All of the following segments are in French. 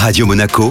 Radio Monaco,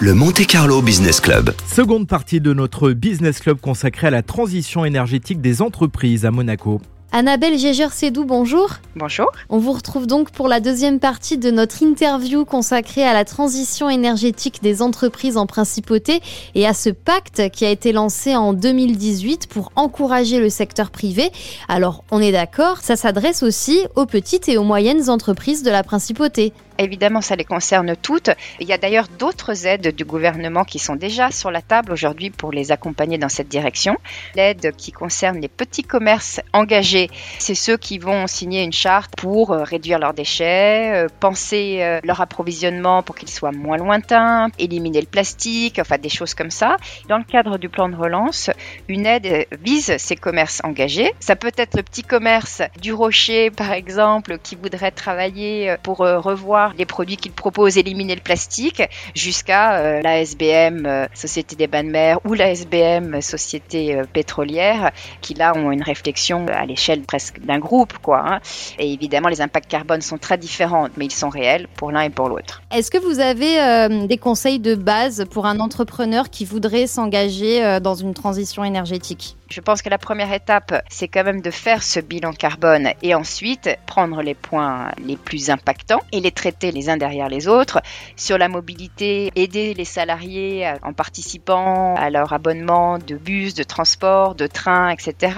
le Monte Carlo Business Club. Seconde partie de notre Business Club consacrée à la transition énergétique des entreprises à Monaco. Annabelle Gégeur-Sédou, bonjour. Bonjour. On vous retrouve donc pour la deuxième partie de notre interview consacrée à la transition énergétique des entreprises en principauté et à ce pacte qui a été lancé en 2018 pour encourager le secteur privé. Alors, on est d'accord, ça s'adresse aussi aux petites et aux moyennes entreprises de la principauté. Évidemment, ça les concerne toutes. Il y a d'ailleurs d'autres aides du gouvernement qui sont déjà sur la table aujourd'hui pour les accompagner dans cette direction. L'aide qui concerne les petits commerces engagés, c'est ceux qui vont signer une charte pour euh, réduire leurs déchets, euh, penser euh, leur approvisionnement pour qu'il soit moins lointain, éliminer le plastique, enfin des choses comme ça. Dans le cadre du plan de relance, une aide vise ces commerces engagés. Ça peut être le petit commerce du Rocher, par exemple, qui voudrait travailler pour revoir les produits qu'ils proposent, éliminer le plastique, jusqu'à euh, la SBM, euh, Société des Bains de Mer, ou la SBM, Société euh, pétrolière, qui là ont une réflexion à l'échelle presque d'un groupe. quoi. Hein. Et évidemment, les impacts carbone sont très différents, mais ils sont réels pour l'un et pour l'autre. Est-ce que vous avez des conseils de base pour un entrepreneur qui voudrait s'engager dans une transition énergétique? Je pense que la première étape, c'est quand même de faire ce bilan carbone et ensuite prendre les points les plus impactants et les traiter les uns derrière les autres. Sur la mobilité, aider les salariés en participant à leur abonnement de bus, de transport, de train, etc.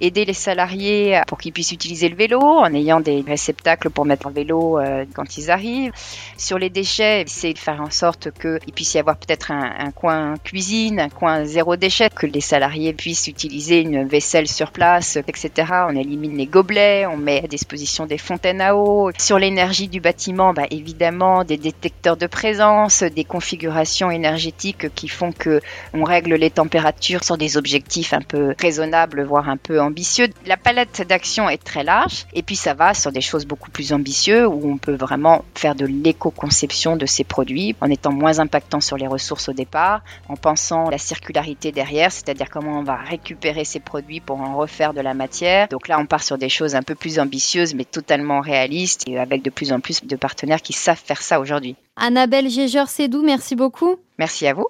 Aider les salariés pour qu'ils puissent utiliser le vélo en ayant des réceptacles pour mettre en vélo euh, quand ils arrivent. Sur les déchets, c'est de faire en sorte qu'il puisse y avoir peut-être un, coin cuisine, un coin zéro déchet, que les salariés puissent utiliser une vaisselle sur place, etc. On élimine les gobelets, on met à disposition des fontaines à eau. Sur l'énergie du bâtiment, bah, évidemment, des détecteurs de présence, des configurations énergétiques qui font que on règle les températures sur des objectifs un peu raisonnables, voire un peu ambitieux. La palette d'action est très large. Et puis ça va sur des choses beaucoup plus ambitieuses où on peut vraiment faire de l'éco-conception de ces produits en étant moins impactant sur les ressources au départ, en pensant la circularité derrière, c'est-à-dire comment on va récupérer ces produits pour en refaire de la matière. Donc là, on part sur des choses un peu plus ambitieuses, mais totalement réalistes, et avec de plus en plus de partenaires qui savent faire ça aujourd'hui. Annabelle Gégeur-Sédou, merci beaucoup. Merci à vous.